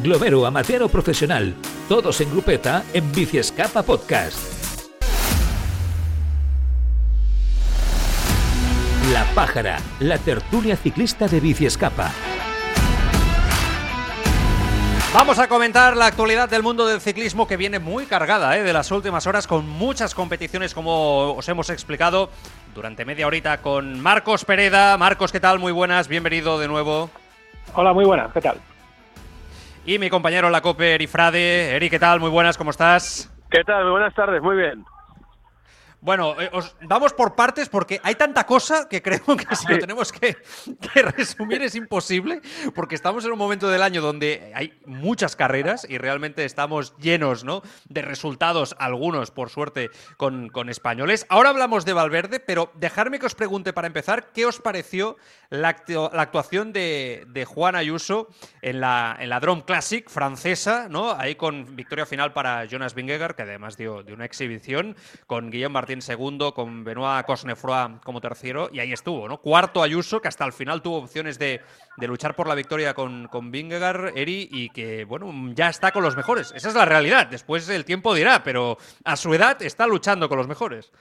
glomero, amateur o profesional, todos en grupeta en Bici Escapa Podcast. La Pájara, la tertulia ciclista de Bici Escapa. Vamos a comentar la actualidad del mundo del ciclismo que viene muy cargada ¿eh? de las últimas horas con muchas competiciones como os hemos explicado durante media horita con Marcos Pereda. Marcos, ¿qué tal? Muy buenas, bienvenido de nuevo. Hola, muy buenas, ¿qué tal? Y mi compañero la COPE, Eri Frade. Eri, ¿qué tal? Muy buenas, ¿cómo estás? ¿Qué tal? Muy buenas tardes, muy bien. Bueno, eh, os vamos por partes porque hay tanta cosa que creo que si lo tenemos que, resumir es imposible, porque estamos en un momento del año donde hay muchas carreras y realmente estamos llenos ¿no? de resultados, algunos por suerte con, españoles. Ahora hablamos de Valverde, pero dejarme que os pregunte para empezar, ¿qué os pareció la, actuación de, Juan Ayuso en la, en la Drome Classic francesa, ¿no? ahí con victoria final para Jonas Vingegaard, que además dio, de una exhibición, con Guillaume Martín segundo, con Benoit Cosnefroy como tercero, y ahí estuvo, ¿no? Cuarto Ayuso, que hasta el final tuvo opciones de, luchar por la victoria con, con Vingegaard, Eri, y que, bueno, ya está con los mejores. Esa es la realidad. Después el tiempo dirá, pero a su edad está luchando con los mejores.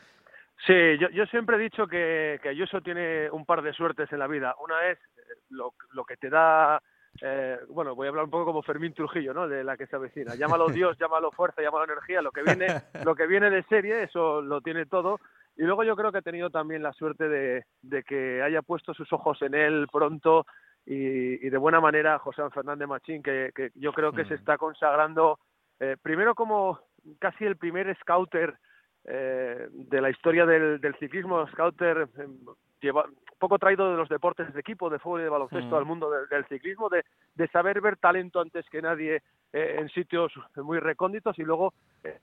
Sí, yo, siempre he dicho que, que, Ayuso tiene un par de suertes en la vida. Una es lo, lo que te da eh, bueno, voy a hablar un poco como Fermín Trujillo, ¿no? De la que se avecina. Llámalo Dios, llámalo fuerza, llámalo energía, lo que viene, lo que viene de serie, eso lo tiene todo. Y luego yo creo que ha tenido también la suerte de, que haya puesto sus ojos en él pronto y, de buena manera José Fernández Machín, que, yo creo que se está consagrando eh, primero como casi el primer scouter eh, de la historia del, del ciclismo, scouter lleva, poco traído de los deportes de equipo, de fútbol y de baloncesto al mundo del, ciclismo, de, saber ver talento antes que nadie eh, en sitios muy recónditos y luego eh,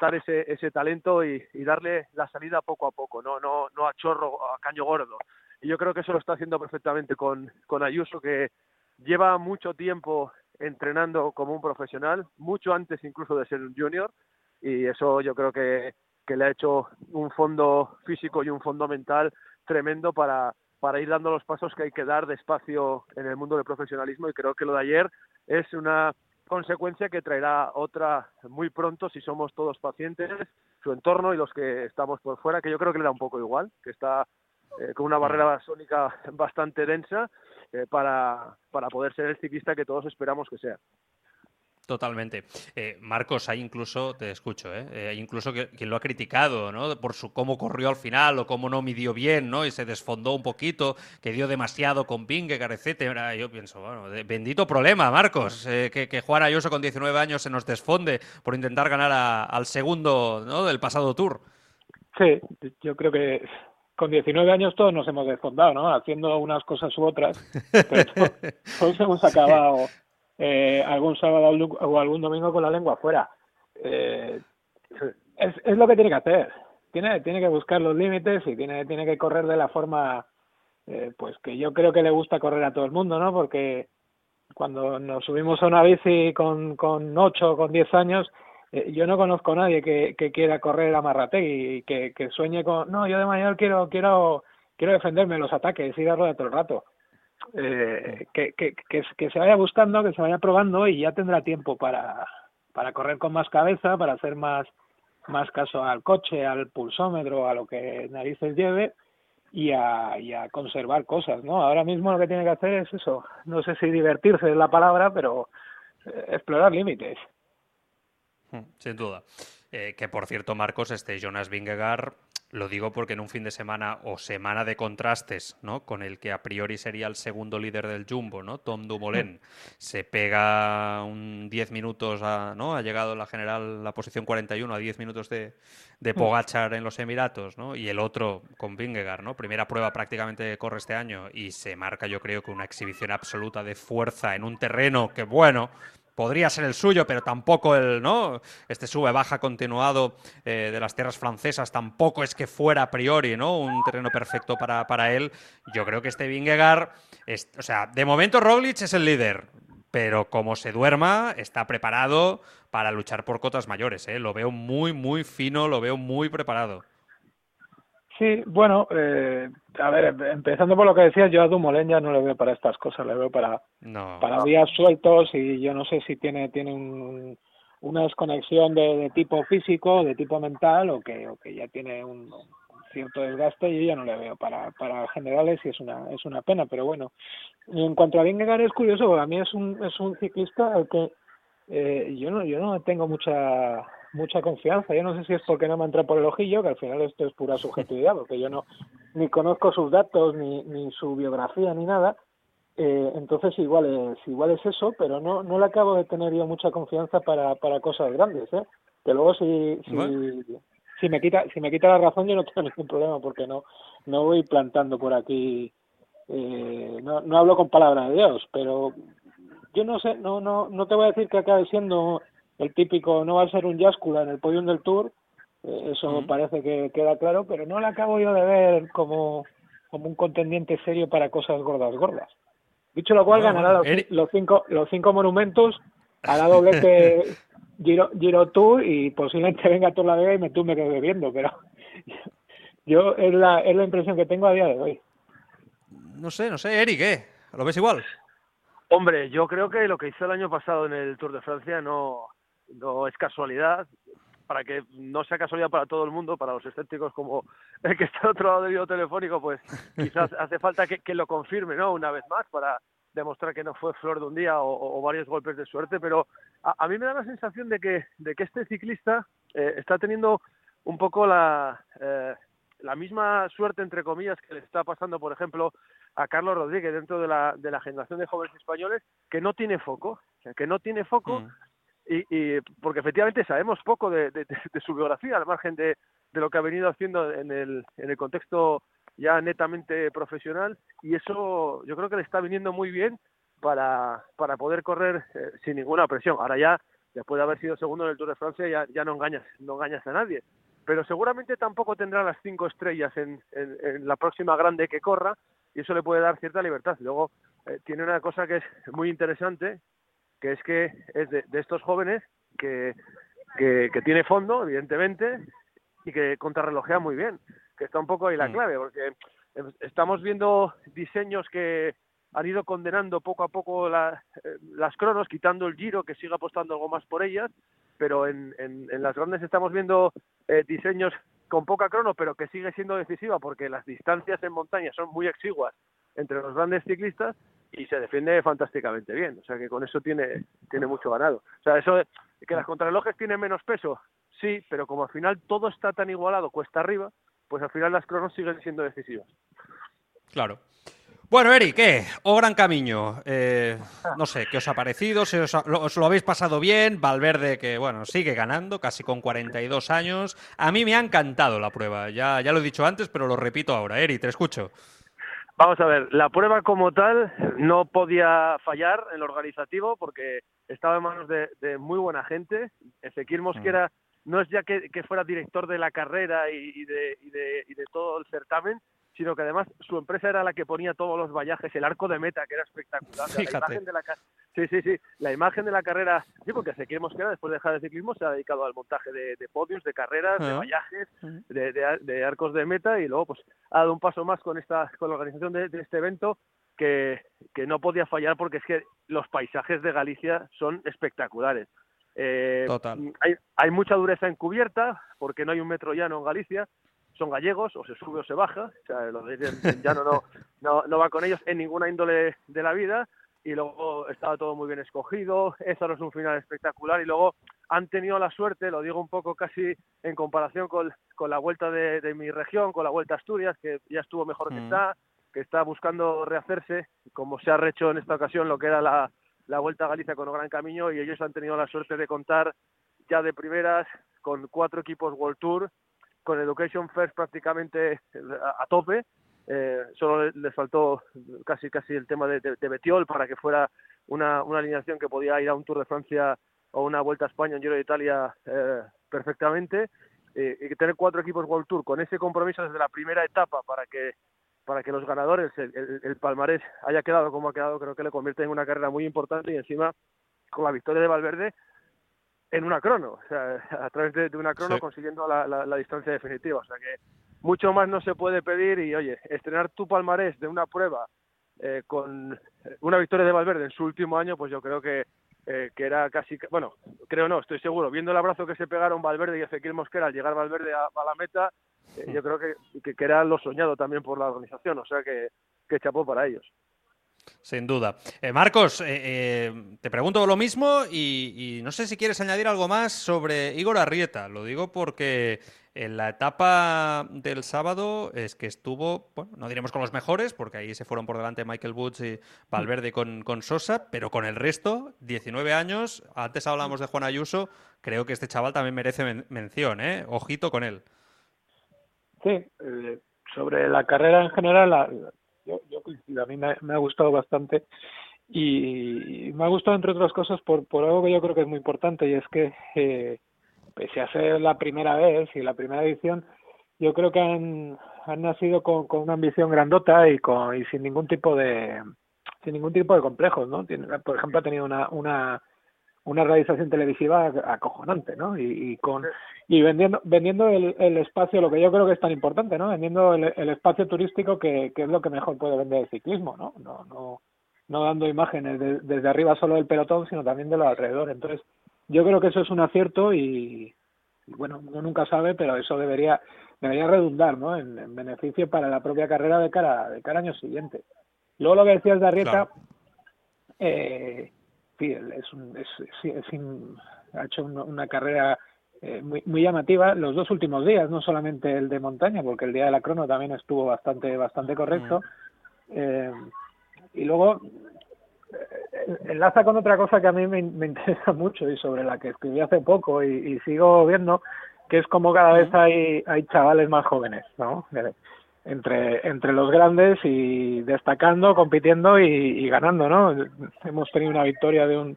dar ese, ese talento y, darle la salida poco a poco, no, no, no a chorro, a caño gordo. Y yo creo que eso lo está haciendo perfectamente con, con Ayuso, que lleva mucho tiempo entrenando como un profesional, mucho antes incluso de ser un junior, y eso yo creo que, que le ha hecho un fondo físico y un fondo mental tremendo para, para ir dando los pasos que hay que dar despacio en el mundo del profesionalismo y creo que lo de ayer es una consecuencia que traerá otra muy pronto si somos todos pacientes, su entorno y los que estamos por fuera, que yo creo que le da un poco igual, que está eh, con una barrera sónica bastante densa eh, para, para poder ser el ciclista que todos esperamos que sea. Totalmente. Eh, Marcos, hay incluso, te escucho, ¿eh? eh hay incluso que, quien lo ha criticado, ¿no? Por su cómo corrió al final o cómo no midió bien, ¿no? Y se desfondó un poquito, que dio demasiado con Vingegaard, etcétera. Yo pienso, bueno, bendito problema, Marcos, eh, que, que, Juan Ayuso con 19 años se nos desfonde por intentar ganar al segundo, ¿no? Del pasado Tour. Sí, yo creo que con 19 años todos nos hemos desfondado, ¿no? Haciendo unas cosas u otras, pero todos hemos acabado eh, algún sábado o algún domingo con la lengua afuera. Eh, es, es lo que tiene que hacer. Tiene, tiene que buscar los límites y tiene, tiene que correr de la forma eh, pues que yo creo que le gusta correr a todo el mundo, ¿no? Porque cuando nos subimos a una bici con, con 8 o con 10 años, eh, yo no conozco a nadie que, quiera correr a Marrategui y que, sueñe con, no, yo de mayor quiero, quiero, quiero defenderme los ataques y darlo todo el rato eh, que, se vaya buscando, que se vaya probando y ya tendrá tiempo para, para correr con más cabeza, para hacer más, más caso al coche, al pulsómetro, a lo que narices lleve y a, a conservar cosas, ¿no? Ahora mismo lo que tiene que hacer es eso, no sé si divertirse es la palabra, pero eh, explorar límites. Hmm, sin duda. Eh, que por cierto, Marcos, este Jonas Vingegaard lo digo porque en un fin de semana o semana de contrastes, ¿no? Con el que a priori sería el segundo líder del Jumbo, ¿no? Tom Dumoulin, se pega un 10 minutos, a, ¿no? Ha llegado la general la posición 41 a 10 minutos de, de Pogachar en los Emiratos, ¿no? Y el otro con Vingegaard, ¿no? Primera prueba prácticamente corre este año y se marca yo creo que una exhibición absoluta de fuerza en un terreno que, bueno, podría ser el suyo, pero tampoco el, ¿no? Este sube-baja continuado eh, de las tierras francesas tampoco es que fuera a priori, ¿no? Un terreno perfecto para, para él. Yo creo que este Vingegaard, o sea, de momento Roglic es el líder, pero como se duerma, está preparado para luchar por cotas mayores, ¿eh? Lo veo muy, muy fino, lo veo muy preparado. Sí, bueno, eh, a ver, empezando por lo que decías, yo a Dumoulin ya no le veo para estas cosas, le veo para, para días sueltos y yo no sé si tiene, tiene un, una desconexión de, tipo físico, de tipo mental o que, o que ya tiene un, cierto desgaste y yo ya no le veo para, para generales y es una, es una pena, pero bueno. en cuanto a Vingegaard es curioso, a mí es un, es un ciclista al que eh, yo no, yo no tengo mucha mucha confianza. Yo no sé si es porque no me entra por el ojillo, que al final esto es pura subjetividad, porque yo no ni conozco sus datos, ni, ni su biografía, ni nada. Eh, entonces igual es, igual es eso, pero no, no le acabo de tener yo mucha confianza para, para cosas grandes, ¿eh? Que luego si, si, si me quita, si me quita la razón yo no tengo ningún problema porque no, no voy plantando por aquí, eh, no, no hablo con palabras de Dios, pero yo no sé, no, no, no te voy a decir que acabe siendo el típico, no va a ser un Yáscula en el podium del Tour, eh, eso parece que queda claro, pero no le acabo yo de ver como, como un contendiente serio para cosas gordas, gordas. Dicho lo cual, ganará los, cinco, los cinco monumentos, hará doblete Giro, Giro Tour y posiblemente venga toda la Vega y me tú me quedo bebiendo, pero yo es la, es la impresión que tengo a día de hoy. No sé, no sé, Eric, ¿qué? ¿Lo ves igual? Hombre, yo creo que lo que hizo el año pasado en el Tour de Francia no, no es casualidad, para que no sea casualidad para todo el mundo, para los escépticos como el que está al otro lado del video telefónico, pues quizás hace falta que, que, lo confirme, ¿no? Una vez más, para demostrar que no fue flor de un día o, varios golpes de suerte, pero a, mí me da la sensación de que, de que este ciclista eh, está teniendo un poco la, eh, la misma suerte, entre comillas, que le está pasando, por ejemplo, a Carlos Rodríguez dentro de la, de la generación de jóvenes españoles, que no tiene foco, que no tiene foco. Mm. Y, y, porque efectivamente sabemos poco de, de, su biografía, al margen de, de, lo que ha venido haciendo en el, en el contexto ya netamente profesional, y eso yo creo que le está viniendo muy bien para, para poder correr eh, sin ninguna presión. Ahora ya, después de haber sido segundo en el Tour de Francia, ya, ya no engañas, no engañas a nadie. Pero seguramente tampoco tendrá las cinco estrellas en, en, la próxima grande que corra, y eso le puede dar cierta libertad. Luego eh, tiene una cosa que es muy interesante, que es que es de, estos jóvenes que, que, tiene fondo, evidentemente, y que contrarrelojea muy bien, que está un poco ahí la mm. clave, porque estamos viendo diseños que han ido condenando poco a poco eh, las cronos, quitando el giro, que siga apostando algo más por ellas, pero en, en, las grandes estamos viendo eh, diseños con poca crono, pero que sigue siendo decisiva porque las distancias en montaña son muy exiguas entre los grandes ciclistas y se defiende fantásticamente bien. O sea que con eso tiene, tiene mucho ganado. O sea, eso de que las contrarrelojes tienen menos peso, sí, pero como al final todo está tan igualado cuesta arriba, pues al final las cronos siguen siendo decisivas. Claro. Bueno, Eric, ¿qué? O Gran Camino. Eh, no sé, ¿qué os ha parecido? ¿Se os, lo, habéis pasado bien? Valverde, que bueno, sigue ganando, casi con 42 años. A mí me ha encantado la prueba. Ya, ya lo he dicho antes, pero lo repito ahora. Eric, te escucho. Vamos a ver, la prueba como tal no podía fallar en lo organizativo porque estaba en manos de, muy buena gente. Ezequiel Mosquera no es ya que, fuera director de la carrera y, de, y, de, y de todo el certamen, sino que además su empresa era la que ponía todos los vallajes, el arco de meta, que era espectacular. La imagen de la, sí, sí, sí, la imagen de la carrera, sí, porque Ezequiel Mosquera, después de dejar el ciclismo, se ha dedicado al montaje de, podios, de carreras, de vallajes, de, arcos de meta, y luego pues ha dado un paso más con, esta, con la organización de, este evento, que, que, no podía fallar porque es que los paisajes de Galicia son espectaculares. Eh, hay, hay mucha dureza encubierta, porque no hay un metro llano en Galicia, son gallegos, o se sube o se baja, o sea, los de llano no, no, no va con ellos en ninguna índole de la vida, y luego estaba todo muy bien escogido, eso no es un final espectacular, y luego han tenido la suerte, lo digo un poco casi en comparación con, con la vuelta de, mi región, con la vuelta a Asturias, que ya estuvo mejor que mm. está, que está buscando rehacerse, como se ha rehecho en esta ocasión lo que era la, la vuelta a Galicia con gran camino, y ellos han tenido la suerte de contar ya de primeras con cuatro equipos World Tour, con Education First prácticamente a, tope. Eh, solo les faltó casi casi el tema de, de, Betiol para que fuera una, una, alineación que podía ir a un Tour de Francia o una Vuelta a España, un Giro de Italia eh, perfectamente. Eh, y tener cuatro equipos World Tour con ese compromiso desde la primera etapa para que para que los ganadores, el, el, palmarés haya quedado como ha quedado, creo que le convierte en una carrera muy importante y encima con la victoria de Valverde en una crono, o sea, a través de, una crono consiguiendo la, la, distancia definitiva. O sea que mucho más no se puede pedir y oye, estrenar tu palmarés de una prueba eh, con una victoria de Valverde en su último año, pues yo creo que, eh, que era casi, bueno, creo no, estoy seguro, viendo el abrazo que se pegaron Valverde y Ezequiel Mosquera al llegar Valverde a, la meta, eh, yo creo que, que, era lo soñado también por la organización, o sea que, que chapó para ellos. Sin duda. Marcos, te pregunto lo mismo y, no sé si quieres añadir algo más sobre Igor Arrieta. Lo digo porque en la etapa del sábado es que estuvo, bueno, no diremos con los mejores, porque ahí se fueron por delante Michael Woods y Valverde con, con Sosa, pero con el resto, 19 años, antes hablábamos de Juan Ayuso, creo que este chaval también merece mención, ¿eh? Ojito con él. Sí, eh, sobre la carrera en general, yo, a mí me, ha gustado bastante y, me ha gustado entre otras cosas por, por algo que yo creo que es muy importante y es que eh, pese a ser la primera vez y la primera edición, yo creo que han, han nacido con, con una ambición grandota y, con, y sin ningún tipo de sin ningún tipo de complejos, ¿no? Tiene, por ejemplo, ha tenido una, una, una realización televisiva acojonante, ¿no? Y, y con y vendiendo vendiendo el, el, espacio, lo que yo creo que es tan importante, ¿no? Vendiendo el, el espacio turístico que, que, es lo que mejor puede vender el ciclismo, ¿no? No no no dando imágenes desde arriba solo del pelotón, sino también de los alrededores. Entonces, yo creo que eso es un acierto y, bueno, uno nunca sabe, pero eso debería debería redundar ¿no? en, beneficio para la propia carrera de cara de cara año siguiente. Luego lo que decías de Arrieta, eh, sí, es, un, es, es, ha hecho una, carrera eh, muy, muy llamativa los dos últimos días, no solamente el de montaña, porque el día de la crono también estuvo bastante bastante correcto. Eh, y luego enlaza con otra cosa que a mí me, interesa mucho y sobre la que escribí hace poco y, sigo viendo, que es como cada vez hay, hay chavales más jóvenes, ¿no? Entre, entre los grandes y destacando, compitiendo y, ganando, ¿no? Hemos tenido una victoria de un,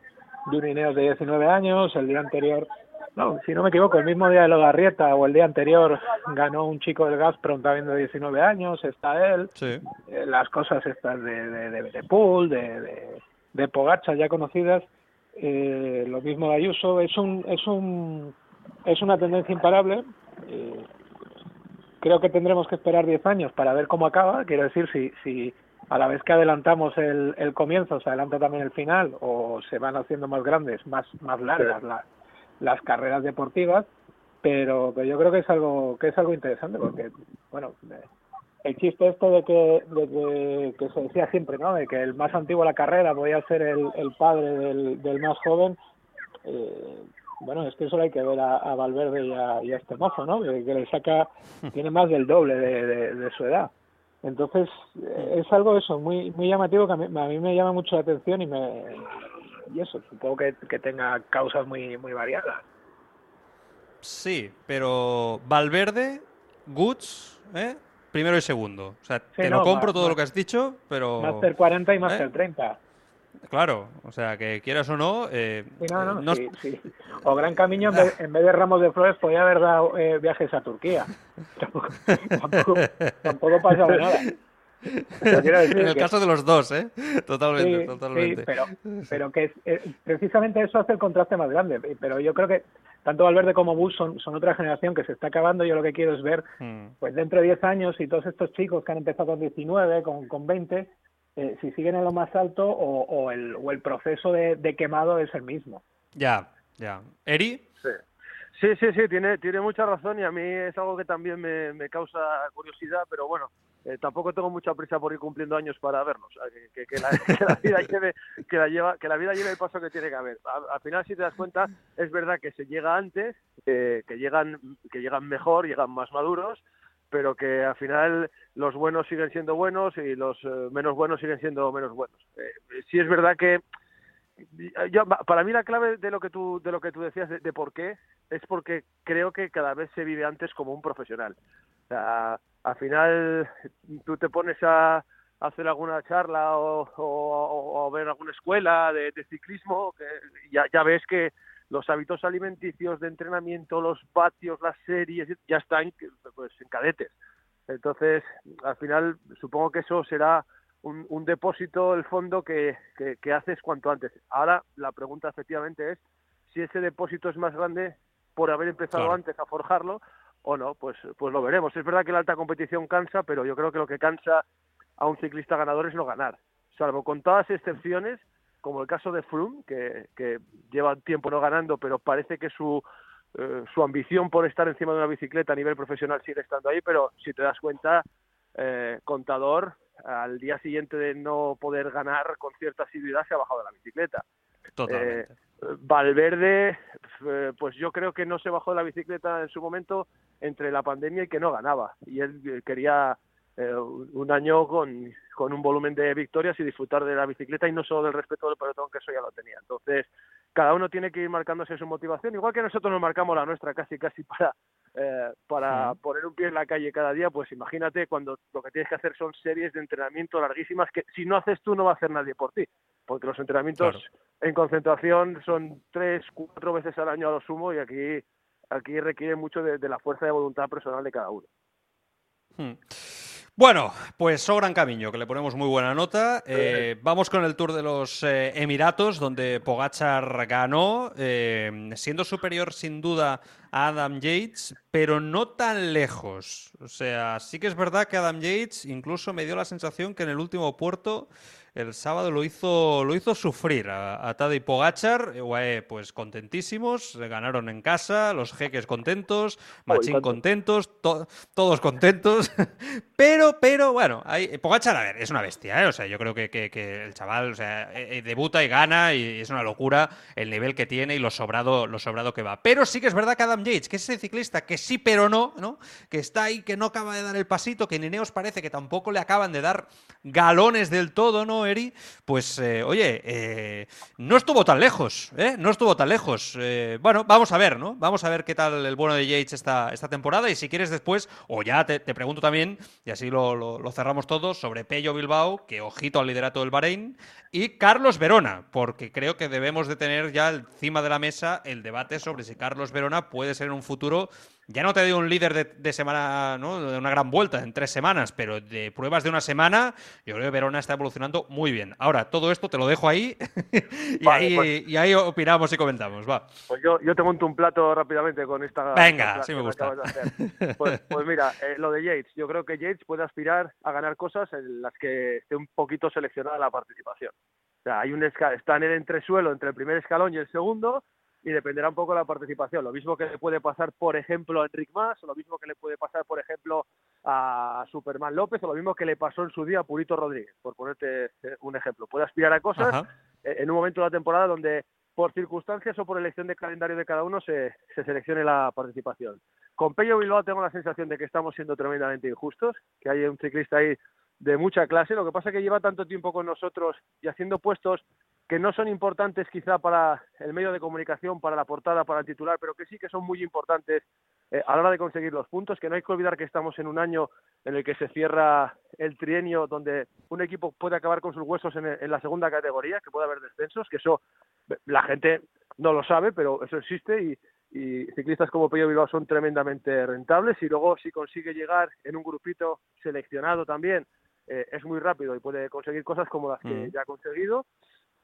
de un Ineos de 19 años, el día anterior, no, si no me equivoco, el mismo día de Logarrieta o el día anterior ganó un chico del Gazprom también de 19 años, está él, sí. Eh, las cosas estas de, de, de, de Pool, de, de de Pogacha ya conocidas, eh, lo mismo de Ayuso, es un, es un, es una tendencia imparable. Eh, creo que tendremos que esperar 10 años para ver cómo acaba. Quiero decir, si, si a la vez que adelantamos el, el comienzo, se adelanta también el final, o se van haciendo más grandes, más, más largas las carreras deportivas. Pero, pero yo creo que es algo que es algo interesante porque, bueno, el chiste esto de que, de que, se decía siempre, ¿no? De que el más antiguo de la carrera podía ser el, el padre del, del más joven. Eh, bueno, es que eso hay que ver a, Valverde y a, y a, este mozo, ¿no? Que, le saca, tiene más del doble de, de, su edad. Entonces, eh, es algo eso, muy muy llamativo que a mí, a mí, me llama mucho la atención y me y eso, supongo que, que tenga causas muy muy variadas. Sí, pero Valverde, Goods, ¿eh? primero y segundo. O sea, te lo compro todo lo que has dicho, pero... Master 40 y Master 30. ¿Eh? Claro, o sea, que quieras o no... Eh, no, no, Sí, sí. O Gran Camino, en vez, de ramos de flores, podía haber dado eh, viajes a Turquía. tampoco, tampoco, pasa nada. en el caso de los dos, ¿eh? Totalmente, totalmente. pero, pero que es, precisamente eso hace el contraste más grande. Pero yo creo que tanto Valverde como Bus son, son otra generación que se está acabando. Yo lo que quiero es ver, hmm. pues dentro de 10 años, y todos estos chicos que han empezado con 19, con, con 20, eh, si siguen en lo más alto o, o, el, o el proceso de, de, quemado es el mismo. Ya, ya. ¿Eri? Sí. Sí, sí, sí, tiene, tiene mucha razón y a mí es algo que también me, me causa curiosidad, pero bueno, eh, tampoco tengo mucha prisa por ir cumpliendo años para verlos. Que, que, la, que, la, vida lleve, que, la lleva, que la vida lleve el paso que tiene que haber. Al, final, si te das cuenta, es verdad que se llega antes, que, llegan, que llegan mejor, llegan más maduros, pero que al final los buenos siguen siendo buenos y los eh, menos buenos siguen siendo menos buenos. Eh, sí es verdad que yo, para mí la clave de lo que tú de lo que tú decías de, de por qué es porque creo que cada vez se vive antes como un profesional. O sea, al final tú te pones a, hacer alguna charla o, o, ver alguna escuela de, ciclismo, que ya, ya ves que los hábitos alimenticios de entrenamiento, los patios, las series, ya están pues, en cadetes. Entonces, al final, supongo que eso será un, un depósito, el fondo que, que, haces cuanto antes. Ahora, la pregunta efectivamente es si ese depósito es más grande por haber empezado antes a forjarlo o no, pues, pues lo veremos. Es verdad que la alta competición cansa, pero yo creo que lo que cansa a un ciclista ganador es no ganar. Salvo con todas excepciones, como el caso de Froome, que, que lleva tiempo no ganando, pero parece que su, eh, su ambición por estar encima de una bicicleta a nivel profesional sigue estando ahí, pero si te das cuenta, eh, Contador, al día siguiente de no poder ganar con cierta asiduidad, se ha bajado de la bicicleta. Totalmente. Eh, Valverde, eh, pues yo creo que no se bajó de la bicicleta en su momento entre la pandemia y que no ganaba. Y él eh, quería eh, un año con, con un volumen de victorias y disfrutar de la bicicleta y no solo del respeto del pelotón, que eso ya lo tenía. Entonces, cada uno tiene que ir marcándose su motivación, igual que nosotros nos marcamos la nuestra casi casi para eh, para poner un pie en la calle cada día, pues imagínate cuando lo que tienes que hacer son series de entrenamiento larguísimas que si no haces tú no va a hacer nadie por ti, porque los entrenamientos Claro. en concentración son tres, cuatro veces al año a lo sumo y aquí aquí requiere mucho de, de la fuerza de voluntad personal de cada uno. Hmm. Bueno, pues sobran camino, que le ponemos muy buena nota. Eh, vamos con el Tour de los eh, Emiratos, donde Pogachar ganó, eh, siendo superior sin duda a Adam Yates, pero no tan lejos. O sea, sí que es verdad que Adam Yates incluso me dio la sensación que en el último puerto el sábado lo hizo, lo hizo sufrir a, a Tadej Pogachar, eh, UAE, pues contentísimos, eh, ganaron en casa, los jeques contentos, Machín contentos, to- todos contentos, pero, pero, bueno, hay, Pogachar, a ver, es una bestia, ¿eh? o sea, yo creo que, que- que el chaval, o sea, eh, eh, debuta y gana y es una locura el nivel que tiene y lo sobrado, lo sobrado que va. Pero sí que es verdad que Adam Yates, que es ese ciclista que sí pero no, ¿no? Que está ahí, que no acaba de dar el pasito, que en Ineos parece que tampoco le acaban de dar galones del todo, ¿no, Eri? Pues, eh, oye, eh, no estuvo tan lejos, ¿eh? No estuvo tan lejos. Eh, bueno, vamos a ver, ¿no? Vamos a ver qué tal el bueno de Yates esta, esta temporada y si quieres después, o ya te, pregunto también, y así lo, lo- cerramos todos, sobre Pello Bilbao, que ojito al liderato del Bahrein, y Carlos Verona, porque creo que debemos de tener ya encima de la mesa el debate sobre si Carlos Verona puede ser en un futuro, ya no te digo un líder de, de semana, ¿no? De una gran vuelta en tres semanas, pero de pruebas de una semana, yo creo que Verona está evolucionando muy bien. Ahora, todo esto te lo dejo ahí y, Vale, ahí, pues- y ahí opinamos y comentamos, va. Pues yo, yo te monto un plato rápidamente con esta. Venga, sí me gusta. Pues, pues mira, eh, lo de Yates. Yo creo que Yates puede aspirar a ganar cosas en las que esté un poquito seleccionada la participación. O sea, hay un esca- está en el entresuelo entre el primer escalón y el segundo y dependerá un poco de la participación. Lo mismo que le puede pasar, por ejemplo, a Enric Mas, o lo mismo que le puede pasar, por ejemplo, a Superman López, o lo mismo que le pasó en su día a Purito Rodríguez, por ponerte eh, un ejemplo. Puede aspirar a cosas Ajá. eh, en un momento de la temporada donde por circunstancias o por elección de calendario de cada uno se, se seleccione la participación. Con Pello Bilbao tengo la sensación de que estamos siendo tremendamente injustos, que hay un ciclista ahí de mucha clase, lo que pasa es que lleva tanto tiempo con nosotros y haciendo puestos que no son importantes quizá para el medio de comunicación, para la portada, para el titular, pero que sí que son muy importantes eh, a la hora de conseguir los puntos, que no hay que olvidar que estamos en un año en el que se cierra el trienio donde un equipo puede acabar con sus huesos en, el- en la segunda categoría, que puede haber descensos, que eso eh, la gente no lo sabe, pero eso existe y, y ciclistas como Pello Bilbao son tremendamente rentables y luego si consigue llegar en un grupito seleccionado también eh, es muy rápido y puede conseguir cosas como las que Mm. ya ha conseguido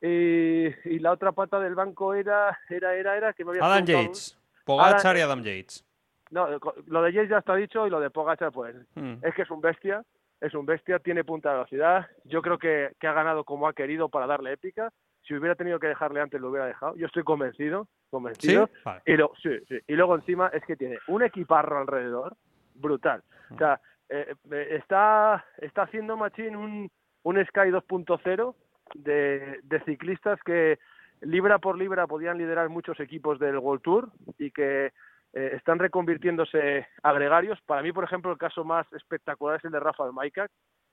y, y la otra pata del banco era era era era que me había Adam Yates. Pogachar y Adam Yates. no, lo de Yates ya está dicho y lo de Pogacar pues Mm. es que es un bestia, es un bestia, tiene punta de velocidad. Yo creo que, que ha ganado como ha querido para darle épica. Si hubiera tenido que dejarle antes, lo hubiera dejado. Yo estoy convencido, ¿Sí? convencido. Vale. Y, lo, sí, sí. y luego encima es que tiene un equiparro alrededor brutal. O sea, eh, eh, está, está haciendo Machín un, un Sky 2.0 de, de ciclistas que libra por libra podían liderar muchos equipos del World Tour y que eh, están reconvirtiéndose agregarios. Para mí, por ejemplo, el caso más espectacular es el de Rafael Maikak,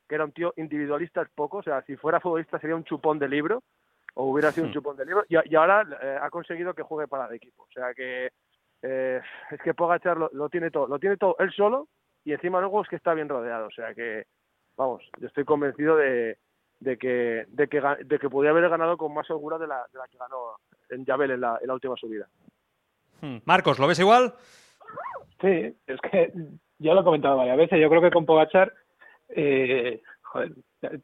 que era un tío individualista es poco, o sea, si fuera futbolista sería un chupón de libro, o hubiera sido un Hmm. chupón de libro, y, y ahora eh, ha conseguido que juegue para el equipo. O sea que eh, es que Pogachar lo, lo tiene todo, lo tiene todo él solo, y encima luego es que está bien rodeado. O sea que, vamos, yo estoy convencido de, de que de que de que podría haber ganado con más segura de la, de la que ganó en Yabel en la, en la última subida. Mm. Marcos, ¿lo ves igual? Sí, es que yo lo he comentado varias veces. Yo creo que con Pogachar eh, joder,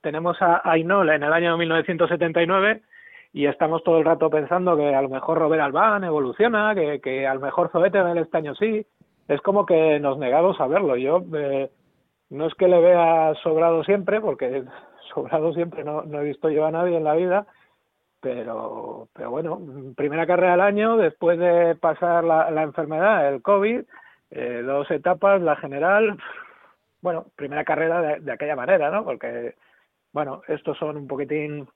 tenemos a Ainola en el año 1979 y estamos todo el rato pensando que a lo mejor Robert Alban evoluciona, que, que a lo mejor Zoetevel este año sí. es como que nos negamos a verlo. Yo eh, no es que le vea sobrado siempre, porque sobrado siempre no, no he visto yo a nadie en la vida, pero, pero bueno, primera carrera del año, después de pasar la, la enfermedad, el COVID, eh, dos etapas, la general, bueno, primera carrera de, aquella manera, ¿no? Porque, bueno, estos son un poquitín,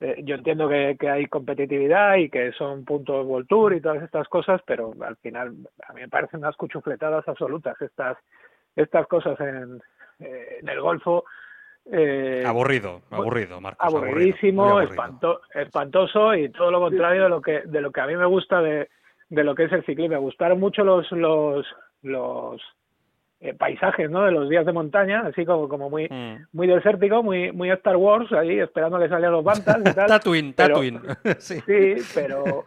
eh, yo entiendo que, que, hay competitividad y que son puntos World Tour y todas estas cosas, pero al final a mí me parecen unas cuchufletadas absolutas estas, estas cosas en, eh, en el Golfo. Eh, aburrido, aburrido, Marcos. Aburridísimo, aburrido, espanto, espantoso y todo lo contrario de lo que de lo que a mí me gusta de, de lo que es el ciclismo. Me gustaron mucho los los los eh, paisajes, ¿no? De los días de montaña, así como como muy mm. muy desértico, muy muy Star Wars ahí esperando que salieran los bantas y tal. Tatooine, Tatooine. sí. sí, pero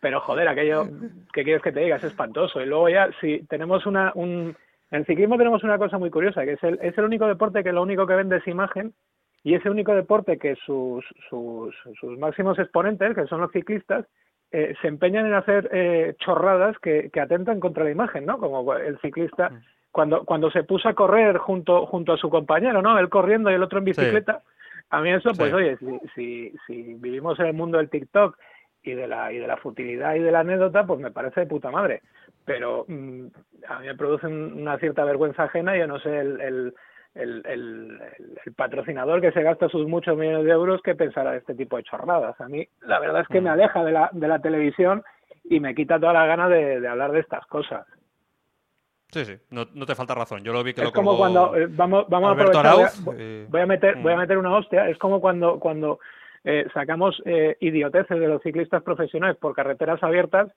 pero joder, aquello que quieres que te diga es espantoso. Y luego ya si tenemos una un en el ciclismo tenemos una cosa muy curiosa, que es el, es el único deporte que lo único que vende es imagen y es el único deporte que sus, sus, sus máximos exponentes, que son los ciclistas, eh, se empeñan en hacer eh, chorradas que, que, atentan contra la imagen, ¿no? Como el ciclista cuando cuando se puso a correr junto junto a su compañero, ¿no? Él corriendo y el otro en bicicleta. Sí. A mí eso, pues sí. oye, si, si, si vivimos en el mundo del TikTok y de la y de la futilidad y de la anécdota, pues me parece de puta madre pero mmm, a mí me produce una cierta vergüenza ajena, yo no sé el, el, el, el, el patrocinador que se gasta sus muchos millones de euros que pensará de este tipo de chorradas. A mí la verdad es que me aleja de la, de la televisión y me quita toda la gana de, de hablar de estas cosas. Sí, sí, no, no, te falta razón. Yo lo vi que es lo como cuando eh, vamos, vamos Alberto a aprovechar, Arauz, voy, eh, voy, a meter, mm. voy a meter una hostia. Es como cuando cuando eh, sacamos eh, idioteces de los ciclistas profesionales por carreteras abiertas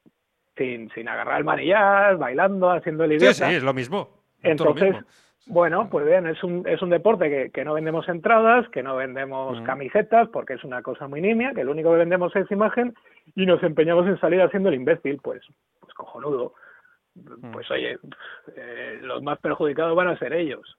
sin, sin agarrar el manillar, bailando, haciendo el idiota. Sí, sí, es lo mismo. Entonces, lo mismo. bueno, pues bien, es un, es un deporte que, que no vendemos entradas, que no vendemos Mm. camisetas, porque es una cosa muy nimia, que lo único que vendemos es imagen y nos empeñamos en salir haciendo el imbécil, pues, pues cojonudo. Mm. Pues oye, eh, los más perjudicados van a ser ellos.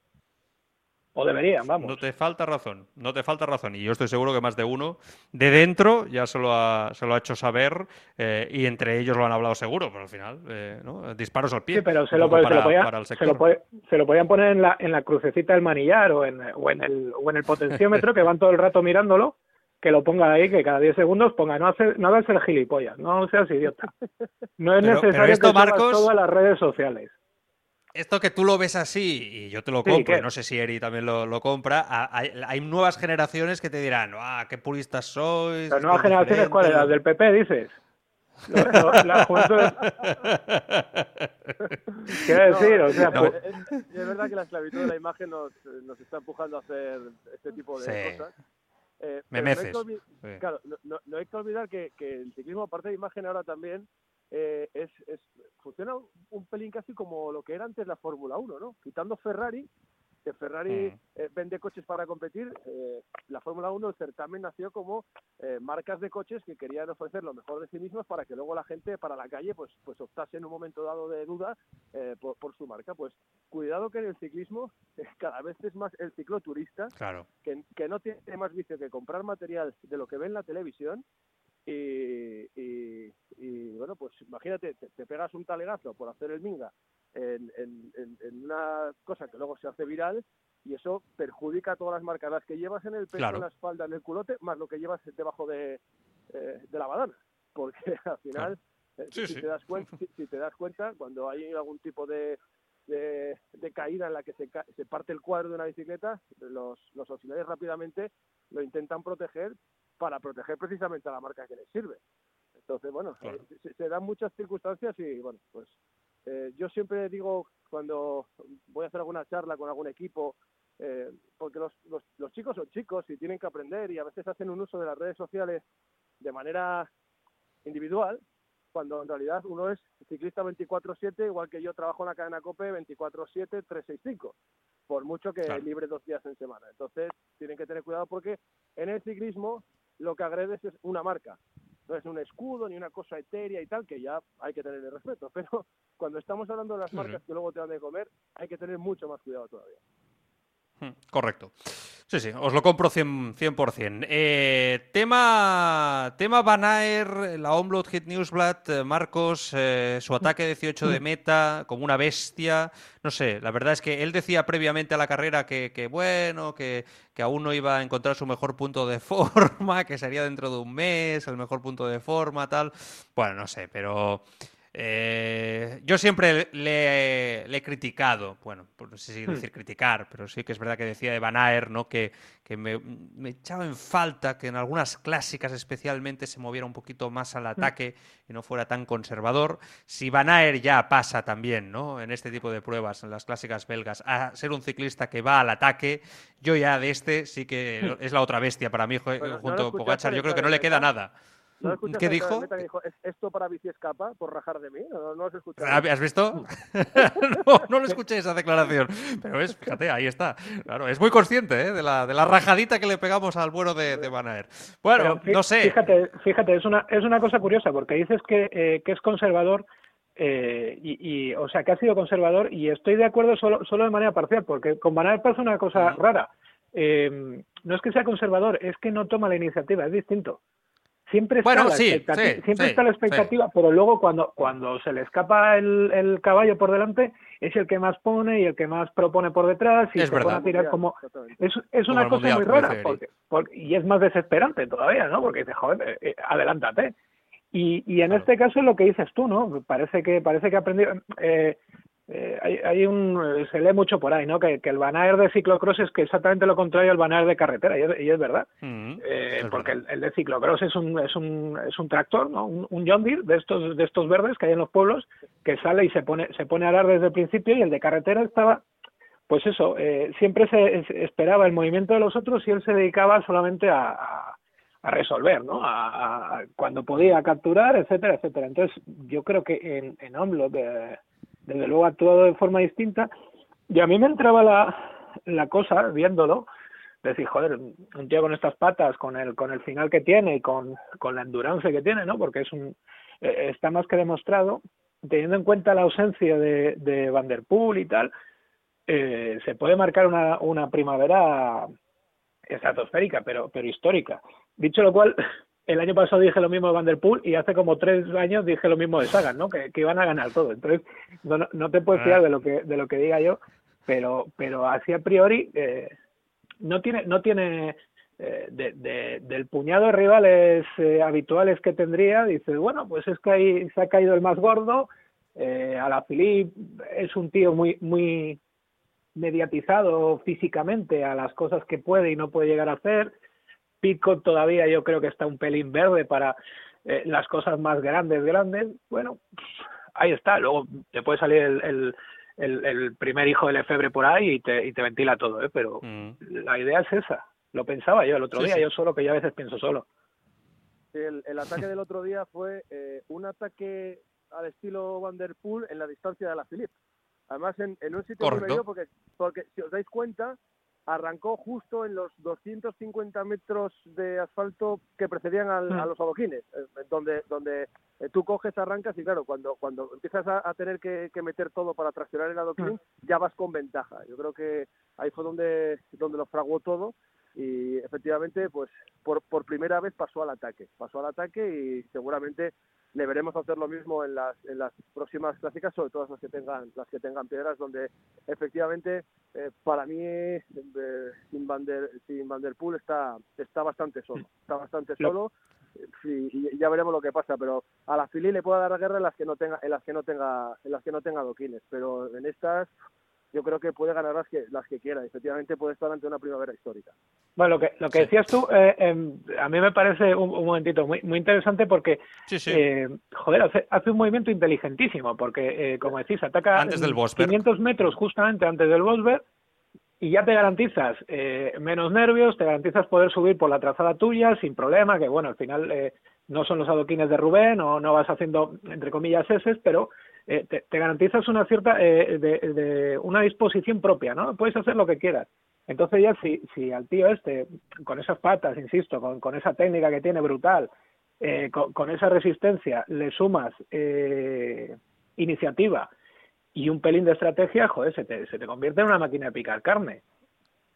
O deberían, vamos. No te falta razón, no te falta razón. Y yo estoy seguro que más de uno de dentro ya se lo ha, se lo ha hecho saber eh, y entre ellos lo han hablado seguro, pero al final, eh, ¿no? disparos al pie. Sí, pero se lo, poco se, lo para- podía- para el se, lo puede- se lo podían poner en la, en la crucecita del manillar o en, o, en el, o en el potenciómetro, que van todo el rato mirándolo, que lo ponga ahí, que cada 10 segundos ponga, no, hace, no hagas el gilipollas, no seas idiota. No es Pero- necesario pero esto, que Marcos- todo a las redes sociales. Esto que tú lo ves así y yo te lo Sí, compro, ¿qué? y no sé si Eri también lo, lo compra, hay, hay nuevas generaciones que te dirán, ah, qué puristas sois. Las nuevas es generaciones, ¿cuáles? Las del PP, dices. Lo- lo- la juventud Quiero decir, o sea, No, pues, Es, es verdad que la esclavitud de la imagen nos, nos está empujando a hacer este tipo de Sí. cosas. Eh, Me no hay meces. que olvi- Sí. Claro, no, no- no hay que olvidar que, que el ciclismo, aparte de imagen, ahora también eh, es, es funciona un pelín casi como lo que era antes la Fórmula 1, ¿no? Quitando Ferrari, que Ferrari Mm. eh, vende coches para competir, eh, la Fórmula 1, el certamen nació como eh, marcas de coches que querían ofrecer lo mejor de sí mismos para que luego la gente para la calle pues pues optase en un momento dado de duda eh, por, por su marca. Pues cuidado que en el ciclismo eh, cada vez es más el cicloturista Claro. que, que no tiene más vicio que comprar material de lo que ve en la televisión y, y- y, bueno, pues imagínate, te, te pegas un talegazo por hacer el minga en, en- en- en una cosa que luego se hace viral y eso perjudica a todas las marcas, las que llevas en el pecho, Claro. en la espalda, en el culote, más lo que llevas debajo de, eh, de la badana. Porque al final, eh, Sí, si, sí. Te das cuenta, si, si te das cuenta, cuando hay algún tipo de, de, de caída en la que se, se parte el cuadro de una bicicleta, los, los auxiliares rápidamente lo intentan proteger para proteger precisamente a la marca que les sirve. Entonces, bueno, Claro. se, se dan muchas circunstancias y, bueno, pues eh, yo siempre digo cuando voy a hacer alguna charla con algún equipo, eh, porque los, los, los chicos son chicos y tienen que aprender y a veces hacen un uso de las redes sociales de manera individual, cuando en realidad uno es ciclista 24/7, igual que yo trabajo en la cadena COPE 24/7, 365, por mucho que Claro. libre dos días en semana. Entonces, tienen que tener cuidado porque en el ciclismo lo que agredes es una marca. No es un escudo ni una cosa etérea y tal, que ya hay que tenerle respeto. Pero cuando estamos hablando de las marcas que luego te dan de comer, hay que tener mucho más cuidado todavía. Correcto. Sí, sí, os lo compro 100%. 100%. Eh, tema, tema Van Aer, la Onload Hit Newsblad, eh, Marcos, eh, su ataque 18 de meta, como una bestia. No sé, la verdad es que él decía previamente a la carrera que, que bueno, que, que, aún no iba a encontrar su mejor punto de forma, que sería dentro de un mes el mejor punto de forma, tal. Bueno, no sé, pero eh, yo siempre le, he criticado, bueno, pues no sé si hmm. decir criticar, pero sí que es verdad que decía de Van Aer, ¿no? que, me, echaba en falta que en algunas clásicas especialmente se moviera un poquito más al hmm. ataque y no fuera tan conservador. Si Van Aer ya pasa también, ¿no? En este tipo de pruebas, en las clásicas belgas, a ser un ciclista que va al ataque, yo ya de este sí que hmm. es la otra bestia para mí, junto a Pogachar. Yo creo que no le queda nada. ¿No ¿Qué dijo? ¿Es esto para bici escapa por rajar de mí? ¿No, no has escuchado? ¿Has visto? no, no lo escuché esa declaración. Pero es, fíjate, ahí está. Claro, es muy consciente ¿eh? de, la, de la rajadita que le pegamos al bueno de, de Van Bueno, no sé. Fíjate, fíjate es, una, es una cosa curiosa porque dices que, eh, que es conservador. Eh, y, o sea, que ha sido conservador y estoy de acuerdo solo, solo de manera parcial, porque con Van pasa una cosa rara. Eh, no es que sea conservador, es que no toma la iniciativa, es distinto siempre está, la, expectativa, siempre está la expectativa, pero luego cuando, cuando se le escapa el, el, caballo por delante, es el que más pone y el que más propone por detrás y se pone a tirar como... Es, es una cosa muy rara porque, y es más desesperante todavía, ¿no? Porque dice, joder, eh, eh, adelántate. Y, y en este caso es lo que dices tú, ¿no? Parece que parece que ha aprendido... Eh, eh, hay, hay, un se lee mucho por ahí no que, el Banaer de ciclocross es que exactamente lo contrario al Banaer de carretera y es, verdad mm, eh, porque El, de ciclocross es un es un es un tractor no un, un, John Deere de estos de estos verdes que hay en los pueblos que sale y se pone se pone a arar desde el principio y el de carretera estaba pues eso eh, siempre se, esperaba el movimiento de los otros y él se dedicaba solamente a, a resolver, ¿no? A, cuando podía capturar, etcétera, etcétera. Entonces, yo creo que en, en de desde luego ha actuado de forma distinta. Y a mí me entraba la, la cosa viéndolo decir joder un tío con estas patas con el con el final que tiene y con, con la endurance que tiene no porque es un eh, está más que demostrado teniendo en cuenta la ausencia de, de Van der Poel y tal eh, se puede marcar una, una primavera estratosférica pero pero histórica dicho lo cual el año pasado dije lo mismo de Vanderpool y hace como tres años dije lo mismo de Sagan, ¿no? Que, iban a ganar todo. Entonces, no, no te puedes fiar de lo que de lo que diga yo, pero pero así a priori eh, no tiene no tiene eh, de, del puñado de rivales eh, habituales que tendría, dices, bueno, pues es que ahí se ha caído el más gordo, a la Philippe es un tío muy muy mediatizado físicamente a las cosas que puede y no puede llegar a hacer Pico todavía yo creo que está un pelín verde para eh, las cosas más grandes, grandes. Bueno, ahí está. Luego te puede salir el, el, el, primer hijo del Efebre por ahí y te, y te ventila todo, ¿eh? pero mm. la idea es esa. Lo pensaba yo el otro día, yo solo, que ya a veces pienso solo. El, el ataque del otro día fue eh, un ataque al estilo Van Der Poel en la distancia de la Philippe. Además, en, en un sitio muy medio, porque, porque si os dais cuenta, arrancó justo en los 250 metros de asfalto que precedían a mm. los adoquines, eh, donde, donde eh, tú coges, arrancas y claro, cuando, cuando empiezas a, tener que, meter todo para traccionar el adoquín, mm. ya vas con ventaja. Yo creo que ahí fue donde, donde lo fraguó todo y efectivamente, pues por, por primera vez pasó al ataque, pasó al ataque y seguramente le veremos hacer lo mismo en las, en las próximas clásicas, sobre todo las que tengan, las que tengan piedras, donde efectivamente eh, para mí eh, sin, Van der, sin Van der Poel está, está bastante solo, está bastante solo y, ya veremos lo que pasa, pero a la Fili le puede dar guerra en las que no tenga, en las que no tenga, en las que no tenga doquines, pero en estas yo creo que puede ganar las que, las que quiera. Efectivamente puede estar ante una primavera histórica. Bueno, lo que, lo que decías tú, eh, em, a mí me parece un, momentito muy, muy interesante porque, Eh, joder, hace, hace, un movimiento inteligentísimo porque, eh, como decís, ataca antes del 500 metros justamente antes del Bosberg y ya te garantizas eh, menos nervios, te garantizas poder subir por la trazada tuya sin problema, que bueno, al final eh, no son los adoquines de Rubén o no vas haciendo, entre comillas, eses, pero eh, te, garantizas una cierta, eh, de, una disposición propia, ¿no? Puedes hacer lo que quieras. Entonces ya si, si al tío este, con esas patas, insisto, con, con esa técnica que tiene brutal, eh, con, esa resistencia, le sumas iniciativa y un pelín de estrategia, joder, se te, se te convierte en una máquina de picar carne.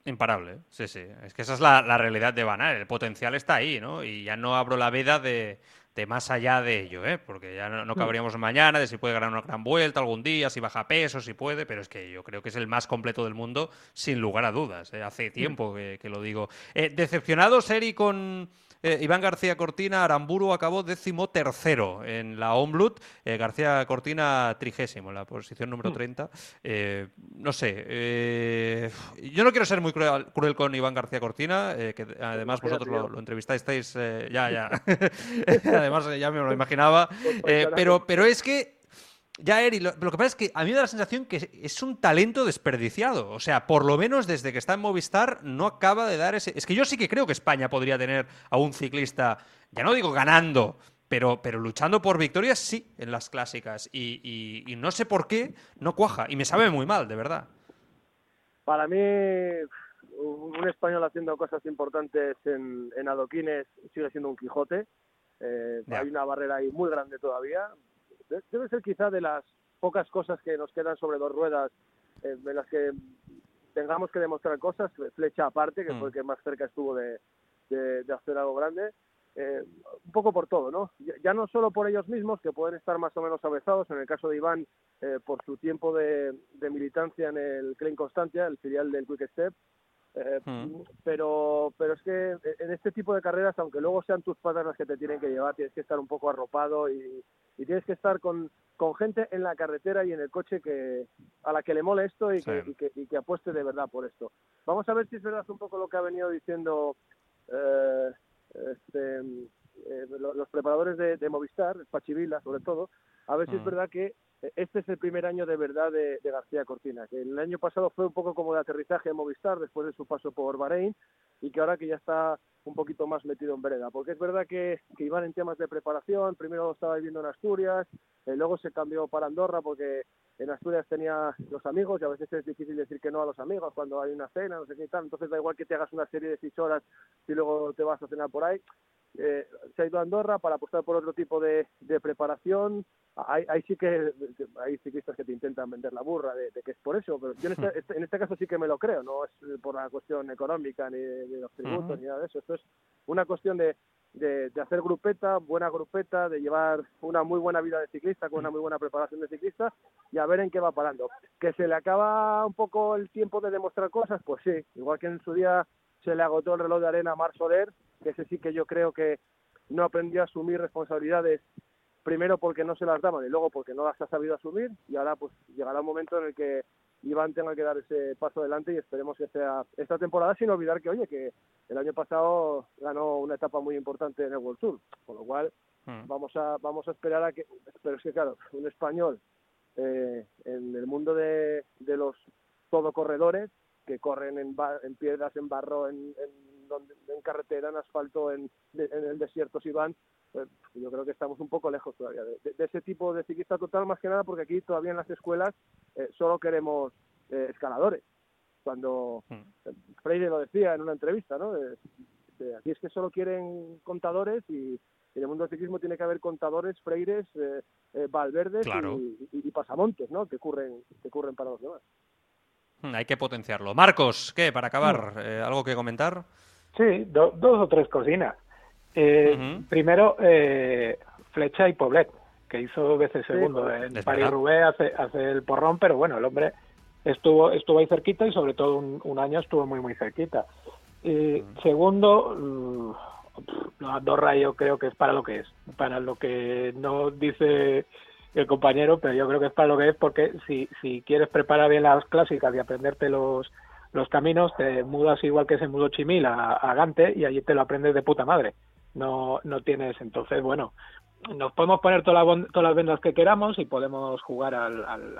Imparable, sí, sí. Es que esa es la, la realidad de Van El potencial está ahí, ¿no? Y ya no abro la veda de, de más allá de ello, ¿eh? porque ya no, no, mm. cabríamos mañana de si puede ganar una gran vuelta algún día, si baja peso, si puede, pero es que yo creo que es el más completo del mundo, sin lugar a dudas. ¿eh? Hace mm. tiempo que, que lo digo. Eh, ¿Decepcionado, Seri, con, eh, Iván García Cortina, Aramburu acabó décimo tercero en la Omblut, eh, García Cortina trigésimo en la posición número 30. Hmm. Eh, no sé, yo no quiero ser muy cruel, con Iván García Cortina, que además vosotros lo, lo entrevistáis, ya, ya. además ya me lo imaginaba, pues pero, pero es que ya, Eri, lo, que pasa es que a mí me da la sensación que es un talento desperdiciado. O sea, por lo menos desde que está en Movistar no acaba de dar ese... Es que yo sí que creo que España podría tener a un ciclista, ya no digo ganando, pero, pero luchando por victorias sí en las clásicas. Y, no sé por qué no cuaja. Y me sabe muy mal, de verdad. Para mí, un español haciendo cosas importantes en, en adoquines sigue siendo un Quijote. Eh, hay una barrera ahí muy grande todavía debe ser quizá de las pocas cosas que nos quedan sobre dos ruedas eh, en las que tengamos que demostrar cosas, flecha aparte, que fue el mm. que más cerca estuvo de, de, hacer algo grande, eh, un poco por todo, ¿no? Ya, no solo por ellos mismos, que pueden estar más o menos avezados, en el caso de Iván, eh, por su tiempo de, de, militancia en el Klein Constantia, el filial del Quick Step, eh, mm. pero, pero es que en este tipo de carreras, aunque luego sean tus patas las que te tienen que llevar, tienes que estar un poco arropado y, tienes que estar con, con, gente en la carretera y en el coche que a la que le mole esto y, que, y, que, apueste de verdad por esto. Vamos a ver si es verdad un poco lo que ha venido diciendo eh, este, eh, los preparadores de, de Movistar, Pachivila sobre todo, a ver si es mm. verdad que este es el primer año de verdad de, García Cortina, que el año pasado fue un poco como de aterrizaje en Movistar después de su paso por Bahrein y que ahora que ya está un poquito más metido en vereda, porque es verdad que, iban en temas de preparación, primero estaba viviendo en Asturias, eh, luego se cambió para Andorra porque en Asturias tenía los amigos y a veces es difícil decir que no a los amigos cuando hay una cena, no sé qué tal, entonces da igual que te hagas una serie de seis horas y luego te vas a cenar por ahí. Eh, se ha ido a Andorra para apostar por otro tipo de, de preparación, hay, sí que hay ciclistas que te intentan vender la burra de, que es por eso, pero yo en este, este, en este, caso sí que me lo creo, no es por la cuestión económica ni de, los tributos ni nada de eso, esto es una cuestión de, de, hacer grupeta, buena grupeta, de llevar una muy buena vida de ciclista con una muy buena preparación de ciclista y a ver en qué va parando. Que se le acaba un poco el tiempo de demostrar cosas, pues sí, igual que en su día se le agotó el reloj de arena a Mar Soler, que ese sí que yo creo que no aprendió a asumir responsabilidades primero porque no se las daban y luego porque no las ha sabido asumir y ahora pues llegará un momento en el que Iván tenga que dar ese paso adelante y esperemos que sea esta temporada sin olvidar que oye que el año pasado ganó una etapa muy importante en el World Tour con lo cual hmm. vamos a vamos a esperar a que pero es que claro un español eh, en el mundo de, de los todocorredores que corren en, en piedras en barro en, en, donde, en carretera en asfalto en, en el desierto si van pues, yo creo que estamos un poco lejos todavía de, ese tipo de ciclista total, más que nada porque aquí todavía en las escuelas eh, solo queremos eh, escaladores. Cuando hmm. Freire lo decía en una entrevista, ¿no? aquí es que solo quieren contadores y en el mundo del ciclismo tiene que haber contadores, freires, eh, eh valverdes y, pasamontes, ¿no? Que ocurren, que ocurren para los demás. Hmm, hay que potenciarlo. Marcos, ¿qué? Para acabar, ¿algo que comentar? Sí, dos o tres cocinas. Eh, Primero, eh, Flecha y Poblet, que hizo dos veces segundo en París-Roubaix, hace, hace el porrón, pero bueno, el hombre estuvo estuvo ahí cerquita y sobre todo un, año estuvo muy, muy cerquita. Eh, Segundo, mm, Andorra yo creo que es para lo que es, para lo que no dice el compañero, pero yo creo que es para lo que es porque si, si quieres preparar bien las clásicas y aprenderte los, los caminos, te mudas igual que se mudó Chimil a, Gante y allí te lo aprendes de puta madre no, no tienes. Entonces, bueno, nos podemos poner todas las, todas las vendas que queramos y podemos jugar al, al,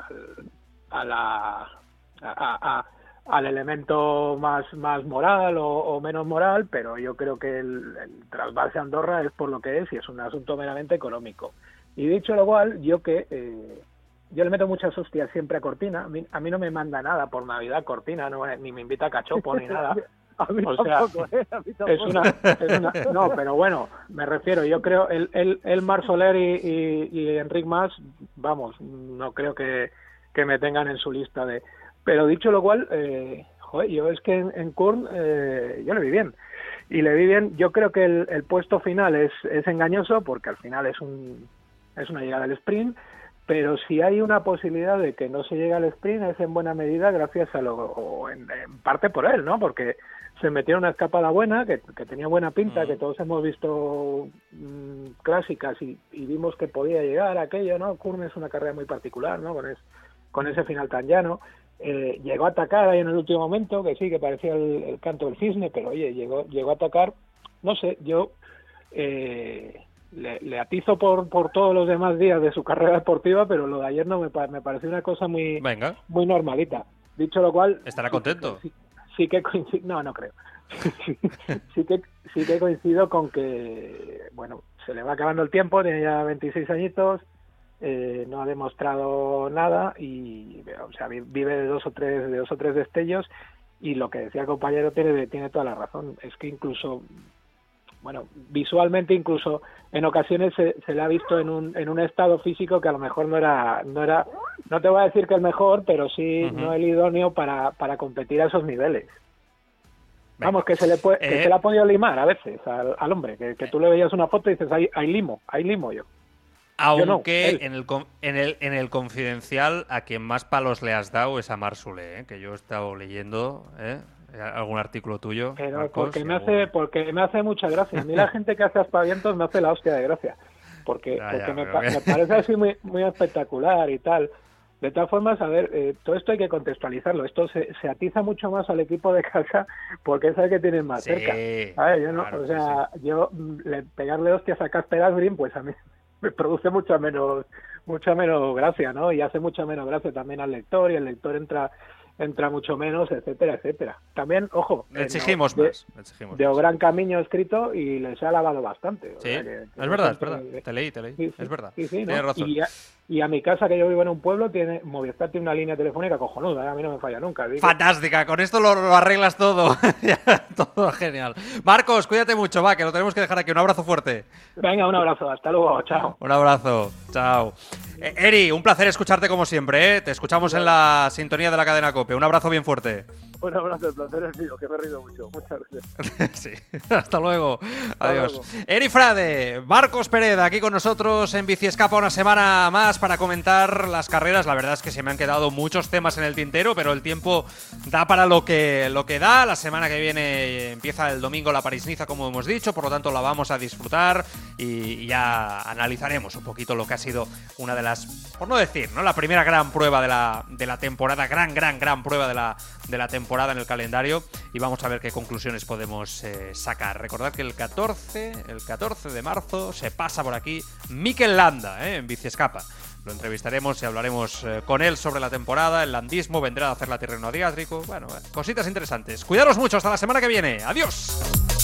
a la, a, al elemento más, más moral o, menos moral, pero yo creo que el, el trasvase Andorra es por lo que es y es un asunto meramente económico. Y dicho lo cual, yo que eh, yo le meto muchas hostias siempre a Cortina, a mí, a mí no me manda nada por Navidad Cortina, no, ni me invita a cachopo ni nada. o sea, ¿eh? Es, una, es una, no, pero bueno, me refiero, yo creo, el, el, el Mar Soler y, y, y Enric Mas, vamos, no creo que, que me tengan en su lista de... Pero dicho lo cual, eh, joder, yo es que en, en Kurn eh, yo le vi bien. Y le vi bien, yo creo que el, el puesto final es, es engañoso porque al final es un es una llegada al sprint, pero si hay una posibilidad de que no se llegue al sprint es en buena medida gracias a lo, o en, en parte por él, ¿no? Porque se metió una escapada buena, que, que tenía buena pinta, Mm. que todos hemos visto mm, clásicas y, y vimos que podía llegar aquello, ¿no? Kurn es una carrera muy particular, ¿no? Con, es- con ese final tan llano. Eh, llegó a atacar ahí en el último momento, que sí, que parecía el, el canto del cisne, pero oye, llegó, llegó a atacar, no sé, yo eh, le, le atizo por, por todos los demás días de su carrera deportiva, pero lo de ayer no me, me pareció una cosa muy, Venga, muy normalita. Dicho lo cual... Estará contento. Sí, sí que coincido... No, no creo. Sí, sí que, sí que coincido con que, bueno, se le va acabando el tiempo, tiene ya 26 añitos, eh, no ha demostrado nada y, o sea, vi- vive de dos o tres, de dos o tres destellos y lo que decía el compañero tiene, tiene toda la razón. Es que incluso, bueno, visualmente incluso en ocasiones se, se le ha visto en un, en un estado físico que a lo mejor no era, no era, no te voy a decir que el mejor, pero sí no el idóneo para, para competir a esos niveles. venga. Vamos, que se le puede, que Eh, se le ha podido limar a veces al, al hombre, que, que tú le veías una foto y dices, hay, hay limo, hay limo yo. No, Aunque él. en, el, en, el, en el confidencial a quien más palos le has dado es a Mar Sule, ¿eh? que yo he estado leyendo ¿eh? Algún artículo tuyo. Pero Marcos, porque me algún- hace, porque me hace mucha gracia. A mí la gente que hace aspavientos me hace la hostia de gracia. Porque, Ya, porque ya, me, pero pa- que- me parece así muy, muy espectacular y tal. De todas formas, a ver, eh, todo esto hay que contextualizarlo. Esto se, se atiza mucho más al equipo de casa porque es el que tienen más Sí, cerca. A ver, yo no, claro, o sí, sea, yo mm, le- pegarle hostias a Casper Asgreen, pues a mí me produce mucha menos, mucha menos gracia, ¿no? Y hace mucha menos gracia también al lector y el lector entra entra mucho menos, etcétera, etcétera. También, ojo, Le exigimos de- más. exigimos de más. Gran Camino escrito y les ha lavado bastante. o Sí, sea que- que es no verdad, es verdad. Te leí, te leí. Sí, sí, es verdad. sí, ¿no? Tienes razón. Y y a mi casa, que yo vivo en un pueblo, tiene Movistar tiene una línea telefónica cojonuda, ¿eh? a mí no me falla nunca. Fantástica, con esto lo, lo arreglas todo. Todo genial. Marcos, cuídate mucho, va, que lo tenemos que dejar aquí. Un abrazo fuerte. Venga, un abrazo, hasta luego, chao. Un abrazo. Chao. Eh, Eri, un placer escucharte como siempre, ¿eh? Te escuchamos en la sintonía de la cadena Cope. Un abrazo bien fuerte. Un abrazo, el placer es mío, que me he reído mucho. Muchas gracias. sí. Hasta luego. Adiós. luego. Eri Frade, Marcos Pereda, aquí con nosotros en Bici Escapa una semana más para comentar las carreras. La verdad es que se me han quedado muchos temas en el tintero, pero el tiempo da para lo que, lo que da. La semana que viene empieza el domingo la París-Niza, como hemos dicho, por lo tanto la vamos a disfrutar y, y ya analizaremos un poquito lo que ha sido una de las, por no decir, ¿no? La primera gran prueba de la, de la temporada, gran, gran, gran prueba de la, de la temporada en el calendario y vamos a ver qué conclusiones podemos eh, sacar. Recordad que el 14, el 14 de marzo se pasa por aquí Mikel Landa ¿eh? en Bici Escapa. Lo entrevistaremos y hablaremos eh, con él sobre la temporada, el landismo, vendrá a hacer la terreno adiátrico. Bueno, eh, cositas interesantes. Cuidaros mucho, hasta la semana que viene. Adiós.